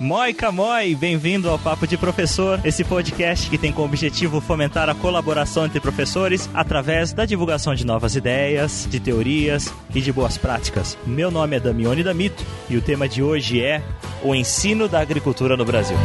Moica Moi, bem-vindo ao Papo de Professor, esse podcast que tem como objetivo fomentar a colaboração entre professores através da divulgação de novas ideias, de teorias e de boas práticas. Meu nome é Damione Damito e o tema de hoje é o ensino da agricultura no Brasil.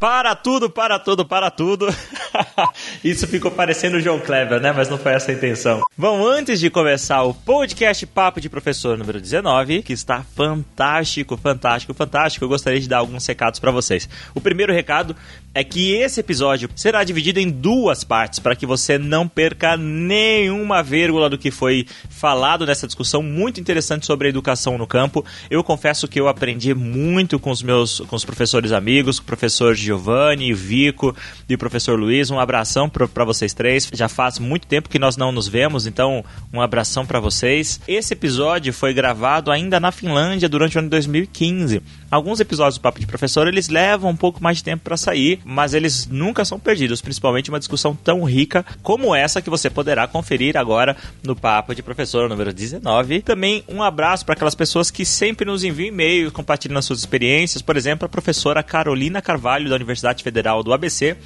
Para tudo, para tudo, para tudo. Isso ficou parecendo o João Kleber, né? Mas não foi essa a intenção. Bom, antes de começar o podcast Papo de Professor número 19, que está fantástico, fantástico, fantástico, eu gostaria de dar alguns recados para vocês. O primeiro recado é que esse episódio será dividido em duas partes para que você não perca nenhuma vírgula do que foi falado nessa discussão muito interessante sobre a educação no campo. Eu confesso que eu aprendi muito com os meus com os professores amigos, com o professor Giovanni, Vico e o professor Luiz. Um abração para vocês três. Já faz muito tempo que nós não nos vemos, então um abração para vocês. Esse episódio foi gravado ainda na Finlândia durante o ano de 2015. Alguns episódios do Papo de Professor eles levam um pouco mais de tempo para sair, mas eles nunca são perdidos, principalmente uma discussão tão rica como essa que você poderá conferir agora no Papo de Professor número 19. Também um abraço para aquelas pessoas que sempre nos enviam e-mails compartilhando as suas experiências, por exemplo, a professora Carolina Carvalho da Universidade Federal do ABC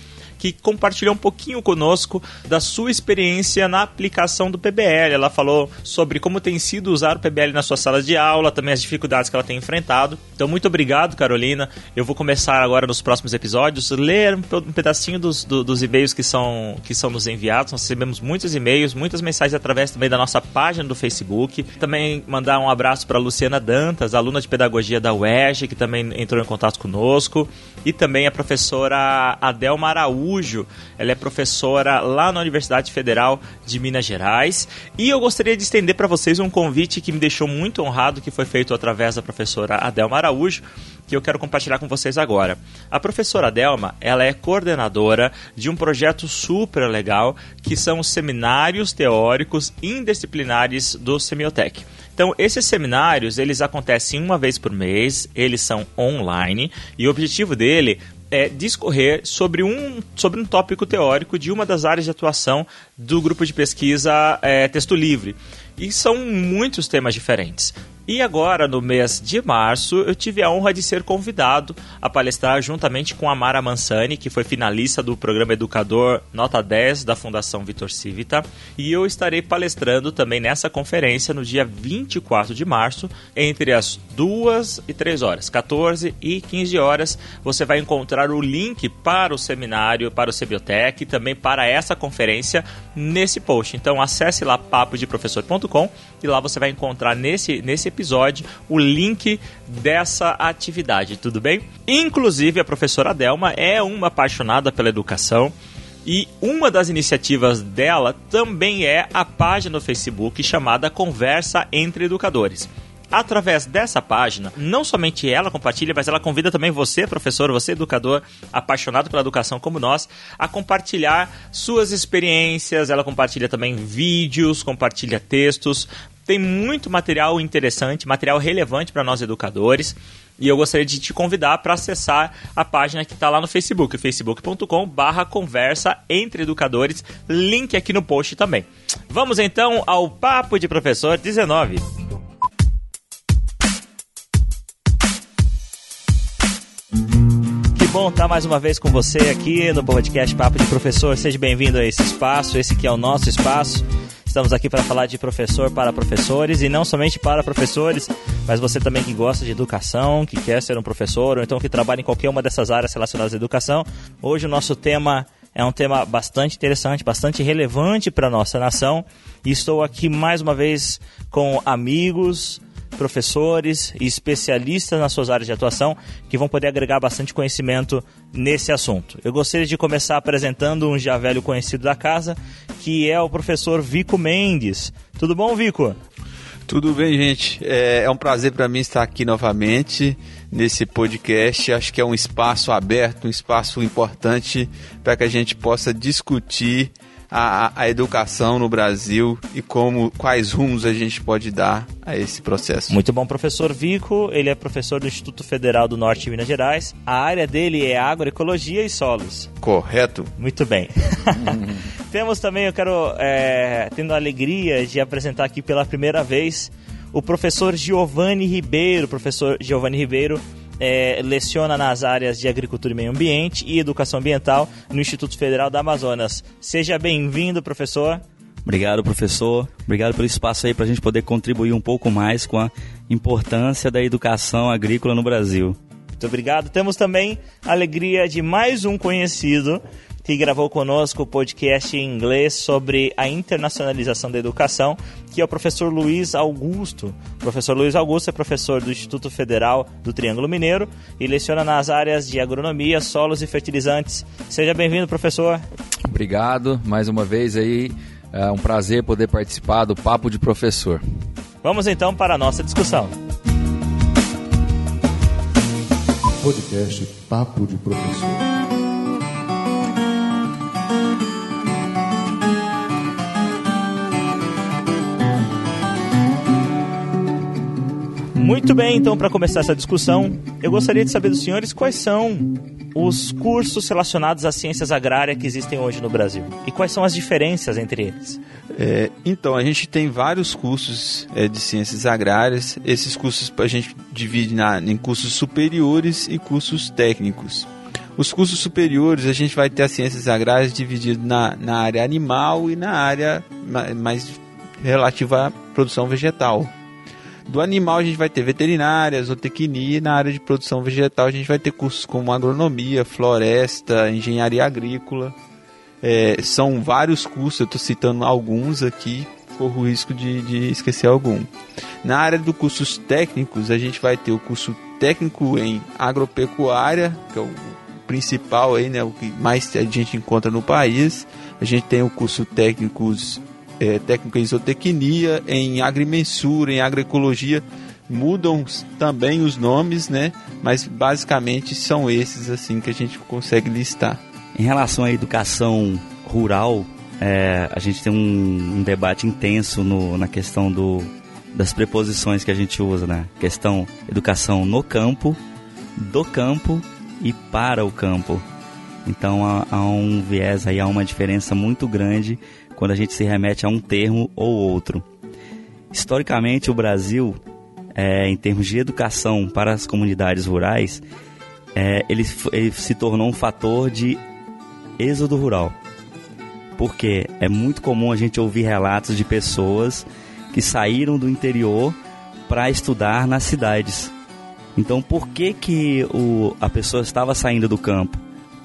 que compartilhou um pouquinho conosco da sua experiência na aplicação do PBL. Ela falou sobre como tem sido usar o PBL na sua sala de aula, também as dificuldades que ela tem enfrentado. Então, muito obrigado, Carolina. Eu vou começar agora nos próximos episódios ler um pedacinho dos, do, dos e-mails que são, que são nos enviados. Nós recebemos muitos e-mails, muitas mensagens através também da nossa página do Facebook. Também mandar um abraço para Luciana Dantas, aluna de pedagogia da UERJ, que também entrou em contato conosco. E também a professora Adelma Araújo Araújo. Ela é professora lá na Universidade Federal de Minas Gerais. E eu gostaria de estender para vocês um convite que me deixou muito honrado, que foi feito através da professora Adelma Araújo, que eu quero compartilhar com vocês agora. A professora Adelma, ela é coordenadora de um projeto super legal, que são os seminários teóricos indisciplinares do Semiotec. Então, esses seminários, eles acontecem uma vez por mês, eles são online, e o objetivo dele é, discorrer sobre um, sobre um tópico teórico de uma das áreas de atuação do grupo de pesquisa é, Texto Livre. E são muitos temas diferentes. E agora, no mês de março, eu tive a honra de ser convidado a palestrar juntamente com a Mara Mansani, que foi finalista do programa Educador Nota 10 da Fundação Vitor Civita. E eu estarei palestrando também nessa conferência no dia 24 de março, entre as 2 e 3 horas, 14 e 15 horas. Você vai encontrar o link para o seminário, para o Cebiotec e também para essa conferência nesse post. Então acesse lá papodeprofessor.com e lá você vai encontrar nesse, nesse episódio o link dessa atividade, tudo bem? Inclusive, a professora Delma é uma apaixonada pela educação. E uma das iniciativas dela também é a página no Facebook chamada Conversa entre Educadores através dessa página, não somente ela compartilha, mas ela convida também você, professor, você, educador, apaixonado pela educação como nós, a compartilhar suas experiências. Ela compartilha também vídeos, compartilha textos, tem muito material interessante, material relevante para nós educadores. E eu gostaria de te convidar para acessar a página que está lá no Facebook, facebook.com barra conversa entre educadores, link aqui no post também. Vamos então ao Papo de Professor 19. Bom estar mais uma vez com você aqui no podcast Papo de Professor. Seja bem-vindo a esse espaço, esse que é o nosso espaço Estamos aqui para falar de professor para professores e não somente para professores, mas você também que gosta de educação, que quer ser um professor ou então que trabalha em qualquer uma dessas áreas relacionadas à educação. Hoje o nosso tema é um tema bastante interessante, bastante relevante para a nossa nação. E estou aqui mais uma vez com amigos, professores e especialistas nas suas áreas de atuação que vão poder agregar bastante conhecimento nesse assunto. Eu gostaria de começar apresentando um já velho conhecido da casa, que é o professor Vico Mendes. Tudo bom, Vico? Tudo bem, gente. É, é um prazer para mim estar aqui novamente nesse podcast. Acho que é um espaço aberto, um espaço importante para que a gente possa discutir a, a educação no Brasil e como quais rumos a gente pode dar a esse processo. Muito bom, professor Vico. Ele é professor do Instituto Federal do Norte de Minas Gerais. A área dele é agroecologia e solos. Correto. Muito bem. Temos também, eu quero, é, tendo a alegria de apresentar aqui pela primeira vez o professor Giovanni Ribeiro. Professor Giovanni Ribeiro é, leciona nas áreas de Agricultura e Meio Ambiente e Educação Ambiental no Instituto Federal da Amazonas. Seja bem-vindo, professor. Obrigado, professor. Obrigado pelo espaço aí para a gente poder contribuir um pouco mais com a importância da educação agrícola no Brasil. Muito obrigado. Temos também a alegria de mais um conhecido que gravou conosco o podcast em inglês sobre a internacionalização da educação, que é o professor Luiz Augusto. O professor Luiz Augusto é professor do Instituto Federal do Triângulo Mineiro e leciona nas áreas de agronomia, solos e fertilizantes. Seja bem-vindo, professor. Obrigado mais uma vez aí. É um prazer poder participar do Papo de Professor. Vamos então para a nossa discussão. Podcast Papo de Professor. Muito bem, então, para começar essa discussão, eu gostaria de saber dos senhores quais são os cursos relacionados às ciências agrárias que existem hoje no Brasil e quais são as diferenças entre eles. É, então, a gente tem vários cursos é, de ciências agrárias. Esses cursos a gente divide na, em cursos superiores e cursos técnicos. Os cursos superiores a gente vai ter as ciências agrárias dividido na, na área animal e na área mais relativa à produção vegetal. Do animal a gente vai ter veterinária, zootecnia e na área de produção vegetal a gente vai ter cursos como agronomia, floresta, engenharia agrícola. É, são vários cursos, eu estou citando alguns aqui, corro o risco de, de esquecer algum. Na área dos cursos técnicos, a gente vai ter o curso técnico em agropecuária, que é o principal aí, né, o que mais a gente encontra no país. A gente tem o curso técnicos é, técnico em zootecnia, em agrimensura, em agroecologia. Mudam também os nomes, né? Mas basicamente são esses assim que a gente consegue listar. Em relação à educação rural, é, a gente tem um, um debate intenso no, na questão do, das preposições que a gente usa, né? Questão educação no campo, do campo e para o campo. Então há, há, um viés aí, há uma diferença muito grande quando a gente se remete a um termo ou outro. Historicamente, o Brasil, é, em termos de educação para as comunidades rurais, é, ele, ele se tornou um fator de êxodo rural. Porque é muito comum a gente ouvir relatos de pessoas que saíram do interior para estudar nas cidades. Então, por que, que o, a pessoa estava saindo do campo?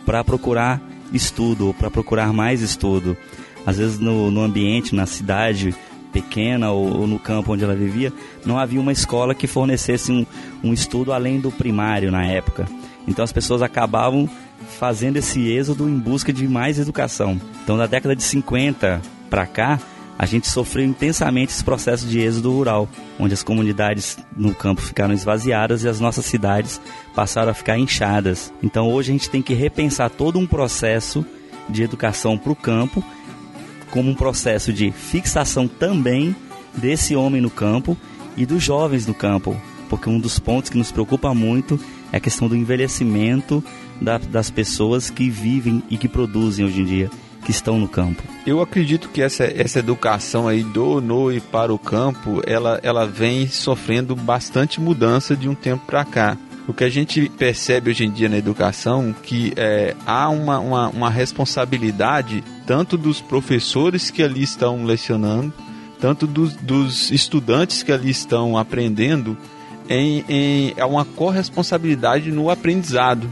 Para procurar estudo, para procurar mais estudo às vezes no, no ambiente, na cidade pequena ou, ou, no campo onde ela vivia, não havia uma escola que fornecesse um, um estudo além do primário na época. Então as pessoas acabavam fazendo esse êxodo em busca de mais educação. Então, na década de 50 para cá, a gente sofreu intensamente esse processo de êxodo rural, onde as comunidades no campo ficaram esvaziadas e as nossas cidades passaram a ficar inchadas. Então, hoje a gente tem que repensar todo um processo de educação para o campo como um processo de fixação também desse homem no campo e dos jovens no campo, porque um dos pontos que nos preocupa muito é a questão do envelhecimento da, das pessoas que vivem e que produzem hoje em dia, que estão no campo. Eu acredito que essa, essa educação aí do, no e para o campo, ela, ela vem sofrendo bastante mudança de um tempo para cá o que a gente percebe hoje em dia na educação que é, há uma, uma, uma, responsabilidade tanto dos professores que ali estão lecionando, tanto dos, dos estudantes que ali estão aprendendo, em, em é uma corresponsabilidade no aprendizado.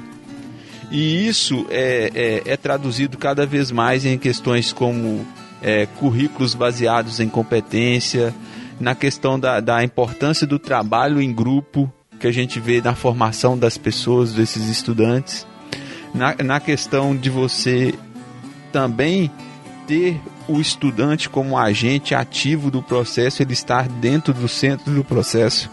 E isso é, é, é traduzido cada vez mais em questões como é, currículos baseados em competência, na questão da, da importância do trabalho em grupo, que a gente vê na formação das pessoas, desses estudantes, na, na questão de você também ter o estudante como agente ativo do processo, ele estar dentro do centro do processo.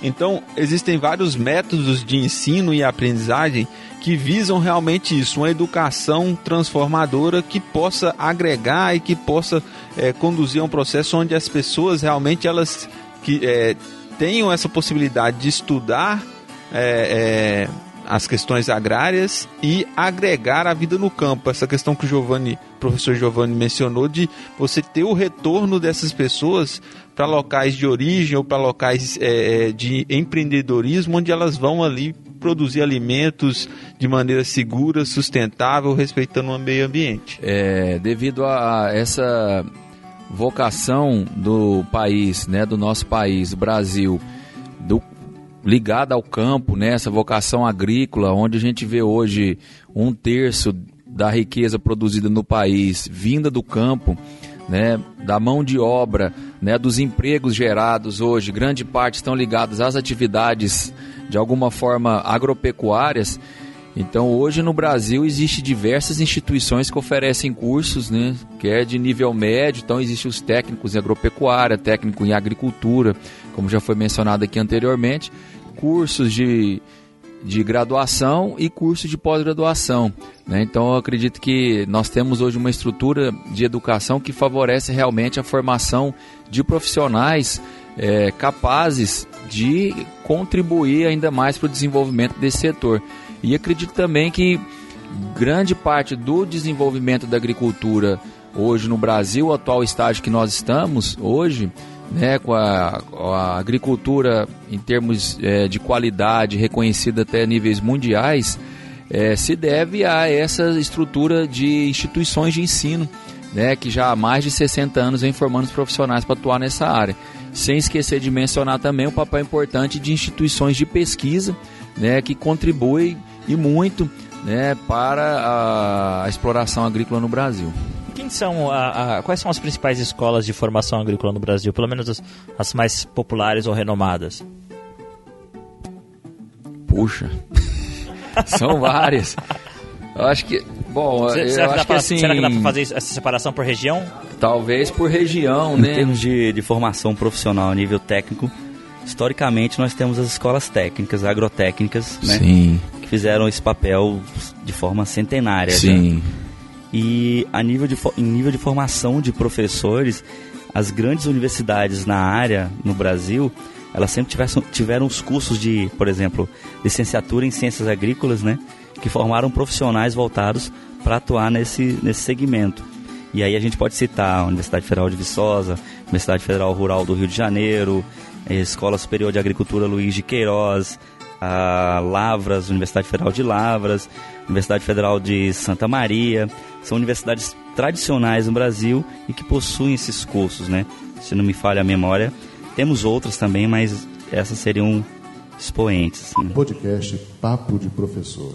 Então, existem vários métodos de ensino e aprendizagem que visam realmente isso, uma educação transformadora que possa agregar e que possa é, conduzir a um processo onde as pessoas realmente elas que é, tenham essa possibilidade de estudar é, é, as questões agrárias e agregar a vida no campo. Essa questão que o Giovanni, professor Giovanni mencionou, de você ter o retorno dessas pessoas para locais de origem ou para locais é, de empreendedorismo, onde elas vão ali produzir alimentos de maneira segura, sustentável, respeitando o meio ambiente. É, devido a essa vocação do país, né, do nosso país, Brasil, do, ligada ao campo, né, essa vocação agrícola, onde a gente vê hoje um terço da riqueza produzida no país vinda do campo, né, da mão de obra, né, dos empregos gerados hoje, grande parte estão ligados às atividades de alguma forma agropecuárias. Então hoje no Brasil existe diversas instituições que oferecem cursos, né, que é de nível médio, então existem os técnicos em agropecuária, técnico em agricultura, como já foi mencionado aqui anteriormente, cursos de de graduação e curso de pós-graduação. Né? Então, eu acredito que nós temos hoje uma estrutura de educação que favorece realmente a formação de profissionais é, capazes de contribuir ainda mais para o desenvolvimento desse setor. E acredito também que grande parte do desenvolvimento da agricultura hoje no Brasil, o atual estágio que nós estamos hoje, né, com a, a agricultura em termos é, de qualidade reconhecida até níveis mundiais, é, se deve a essa estrutura de instituições de ensino, né, que já há mais de 60 anos vem formando os profissionais para atuar nessa área. Sem esquecer de mencionar também o papel importante de instituições de pesquisa, né, que contribuem e muito né, para a, a exploração agrícola no Brasil quem são a, a, quais são as principais escolas de formação agrícola no Brasil? Pelo menos as, as mais populares ou renomadas? Puxa, são várias. Eu acho que, bom, será, eu será acho que, que pra, assim, será que dá para fazer essa separação por região? Talvez por região, em né? Em termos de, de formação profissional a nível técnico, historicamente nós temos as escolas técnicas, agrotécnicas, né? Sim. Que fizeram esse papel de forma centenária. Sim. E a nível de, em nível de formação de professores, as grandes universidades na área no Brasil, elas sempre tiveram, tiveram os cursos de, por exemplo, licenciatura em ciências agrícolas, né? Que formaram profissionais voltados para atuar nesse, nesse segmento. E aí a gente pode citar a Universidade Federal de Viçosa, Universidade Federal Rural do Rio de Janeiro, a Escola Superior de Agricultura Luiz de Queiroz, a Lavras, Universidade Federal de Lavras, Universidade Federal de Santa Maria. São universidades tradicionais no Brasil e que possuem esses cursos, né? Se não me falha a memória. Temos outras também, mas essas seriam expoentes. Assim. Podcast Papo de Professor.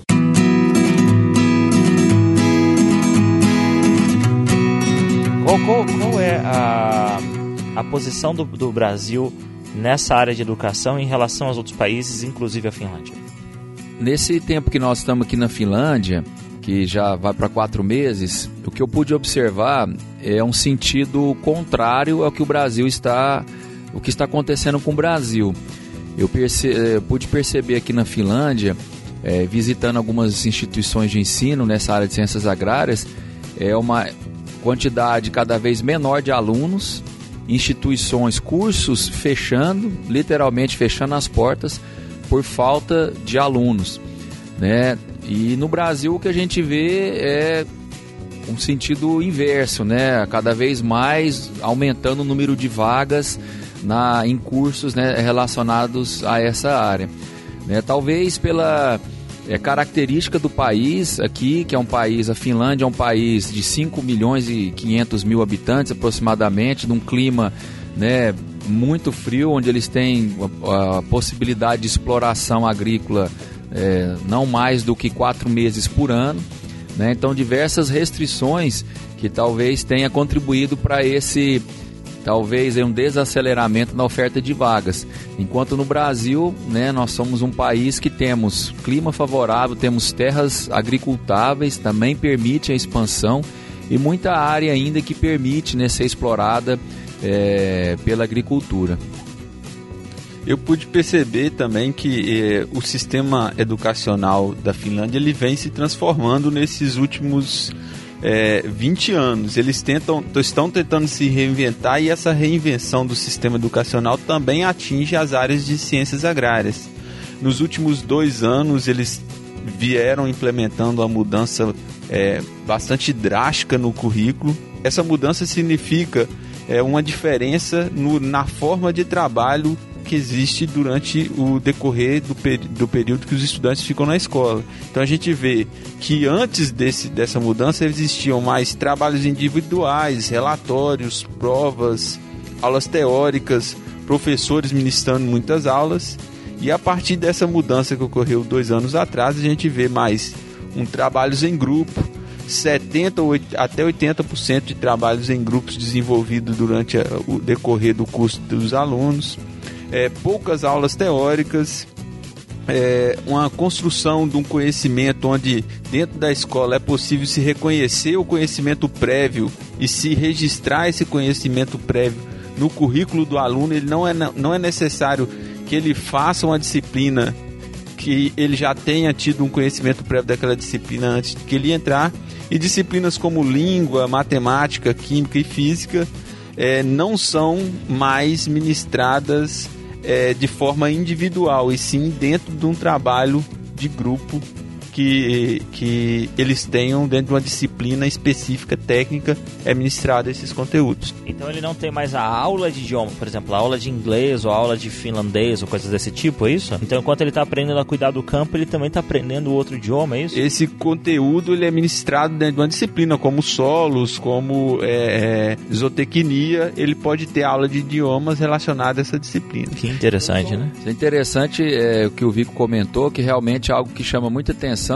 Qual, qual, qual é a, a posição do, do Brasil nessa área de educação em relação aos outros países, inclusive a Finlândia? Nesse tempo que nós estamos aqui na Finlândia, que já vai para quatro meses, o que eu pude observar é um sentido contrário ao que o Brasil está, o que está acontecendo com o Brasil. Eu perce, eh, pude perceber aqui na Finlândia, é, visitando algumas instituições de ensino nessa área de ciências agrárias, é uma quantidade cada vez menor de alunos, instituições, cursos fechando, literalmente fechando as portas por falta de alunos, né? E no Brasil o que a gente vê é um sentido inverso, né? Cada vez mais aumentando o número de vagas na, em cursos né, relacionados a essa área. Né? Talvez pela é, característica do país aqui, que é um país, a Finlândia é um país de 5 milhões e 500 mil habitantes aproximadamente, num clima né, muito frio, onde eles têm a, a possibilidade de exploração agrícola é, não mais do que quatro meses por ano. Né? Então, diversas restrições que talvez tenha contribuído para esse talvez um desaceleramento na oferta de vagas. Enquanto no Brasil, né, nós somos um país que temos clima favorável, temos terras agricultáveis, também permite a expansão e muita área ainda que permite né, ser explorada é, pela agricultura. Eu pude perceber também que eh, o sistema educacional da Finlândia ele vem se transformando nesses últimos é, 20 anos. Eles tentam, estão tentando se reinventar e essa reinvenção do sistema educacional também atinge as áreas de ciências agrárias. Nos últimos dois anos, eles vieram implementando uma mudança é, bastante drástica no currículo. Essa mudança significa é, uma diferença no, na forma de trabalho que existe durante o decorrer do, do período que os estudantes ficam na escola. Então a gente vê que antes desse, dessa mudança existiam mais trabalhos individuais, relatórios, provas, aulas teóricas, professores ministrando muitas aulas. E a partir dessa mudança que ocorreu dois anos atrás, a gente vê mais um trabalhos em grupo, 70 até 80% de trabalhos em grupos desenvolvidos durante o decorrer do curso dos alunos é, poucas aulas teóricas, é, uma construção de um conhecimento onde dentro da escola é possível se reconhecer o conhecimento prévio e se registrar esse conhecimento prévio no currículo do aluno. Ele não é, não é necessário que ele faça uma disciplina que ele já tenha tido um conhecimento prévio daquela disciplina antes de que ele entrar. E disciplinas como língua, matemática, química e física é, não são mais ministradas é, de forma individual, e sim dentro de um trabalho de grupo que, que eles tenham dentro de uma disciplina específica, técnica, é ministrada esses conteúdos. Então ele não tem mais a aula de idioma, por exemplo, a aula de inglês ou a aula de finlandês ou coisas desse tipo, é isso? Então enquanto ele está aprendendo a cuidar do campo, ele também está aprendendo outro idioma, é isso? Esse conteúdo ele é ministrado dentro de uma disciplina, como solos, como é, é, zootecnia, ele pode ter aula de idiomas relacionada a essa disciplina. Que interessante, né? É interessante é, o que o Vico comentou, que realmente é algo que chama muita atenção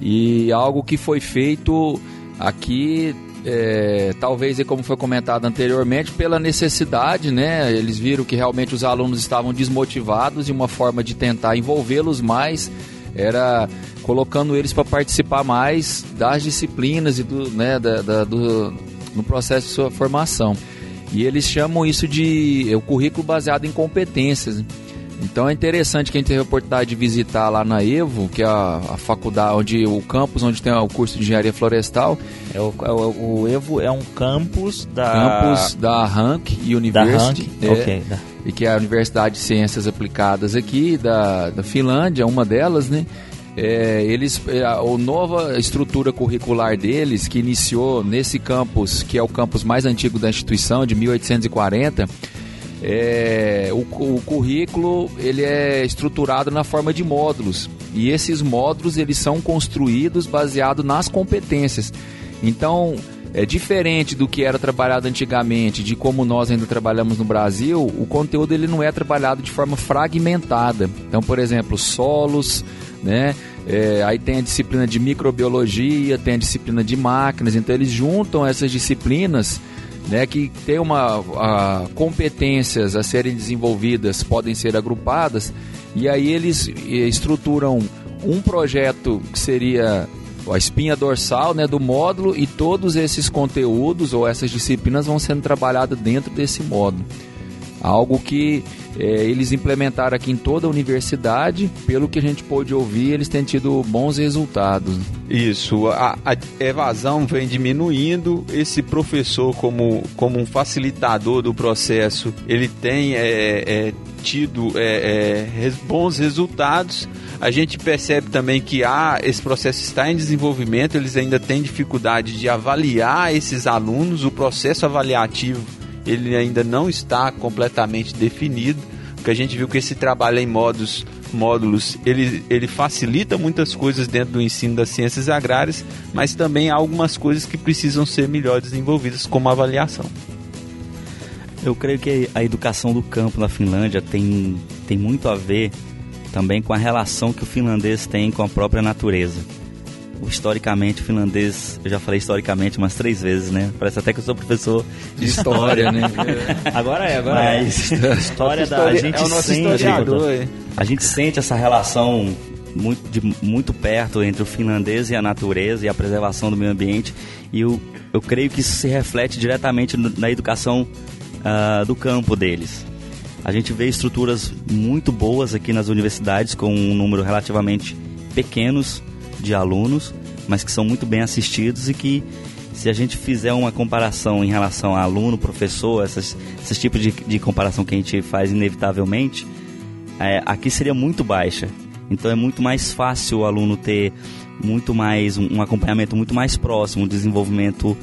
e algo que foi feito aqui é, talvez, como foi comentado anteriormente, pela necessidade, né? Eles viram que realmente os alunos estavam desmotivados e uma forma de tentar envolvê-los mais era colocando eles para participar mais das disciplinas e do, né, da, da, do, no processo de sua formação. E eles chamam isso de é, o currículo baseado em competências. Então é interessante que a gente teve a oportunidade de visitar lá na EVO, que é a, a faculdade, onde o campus onde tem o curso de engenharia florestal. É o, é o, o EVO é um campus da campus da Rank University, da Rank? É, okay. e que é a Universidade de Ciências Aplicadas aqui da, da Finlândia, uma delas, né? É, eles é, a, a nova estrutura curricular deles que iniciou nesse campus que é o campus mais antigo da instituição de 1840 é, o, o, currículo ele é estruturado na forma de módulos e esses módulos eles são construídos baseado nas competências. Então é diferente do que era trabalhado antigamente, de como nós ainda trabalhamos no Brasil. O conteúdo ele não é trabalhado de forma fragmentada. Então, por exemplo, solos, né? É, aí tem a disciplina de microbiologia, tem a disciplina de máquinas. Então eles juntam essas disciplinas né, que tem uma a, competências a serem desenvolvidas podem ser agrupadas e aí eles estruturam um projeto que seria a espinha dorsal né, do módulo e todos esses conteúdos ou essas disciplinas vão sendo trabalhadas dentro desse módulo. Algo que é, eles implementaram aqui em toda a universidade, pelo que a gente pôde ouvir, eles têm tido bons resultados. Isso, a, a evasão vem diminuindo, esse professor como, como um facilitador do processo, ele tem é, é, tido é, é, bons resultados. A gente percebe também que há, esse processo está em desenvolvimento, eles ainda têm dificuldade de avaliar esses alunos, o processo avaliativo ele ainda não está completamente definido, porque a gente viu que esse trabalho em modos, módulos ele, ele facilita muitas coisas dentro do ensino das ciências agrárias, mas também há algumas coisas que precisam ser melhor desenvolvidas, como avaliação. Eu creio que a educação do campo na Finlândia tem, tem muito a ver também com a relação que o finlandês tem com a própria natureza historicamente, o finlandês, eu já falei historicamente umas três vezes, né? Parece até que eu sou professor de história, né? agora é, agora Mas, é. História da. A gente é o nosso sente. A gente sente essa relação muito, de, muito perto entre o finlandês e a natureza e a preservação do meio ambiente. E eu, eu creio que isso se reflete diretamente na educação uh, do campo deles. A gente vê estruturas muito boas aqui nas universidades, com um número relativamente pequenos de alunos, mas que são muito bem assistidos e que se a gente fizer uma comparação em relação a aluno, professor, esses, esses tipos de, de comparação que a gente faz inevitavelmente, é, aqui seria muito baixa. Então é muito mais fácil o aluno ter muito mais um acompanhamento muito mais próximo, um desenvolvimento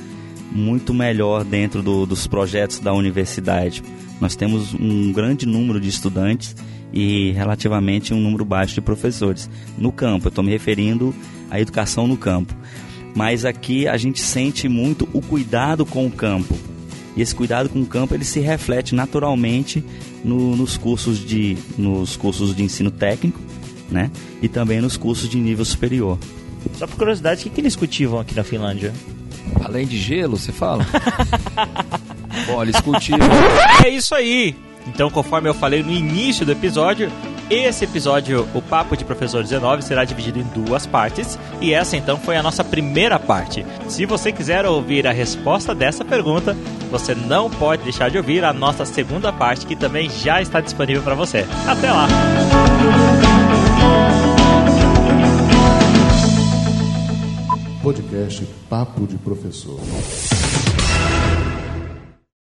muito melhor dentro do, dos projetos da universidade. Nós temos um grande número de estudantes e relativamente um número baixo de professores no campo. Eu estou me referindo à educação no campo. Mas aqui a gente sente muito o cuidado com o campo. E esse cuidado com o campo ele se reflete naturalmente no, nos cursos de nos cursos de ensino técnico, né? E também nos cursos de nível superior. Só por curiosidade, o que, que eles cultivam aqui na Finlândia? Além de gelo, você fala? Bom, eles cultivam. É isso aí! Então, conforme eu falei no início do episódio, esse episódio, o Papo de Professor 19, será dividido em duas partes, e essa então foi a nossa primeira parte. Se você quiser ouvir a resposta dessa pergunta, você não pode deixar de ouvir a nossa segunda parte, que também já está disponível para você. Até lá! Podcast Papo de Professor.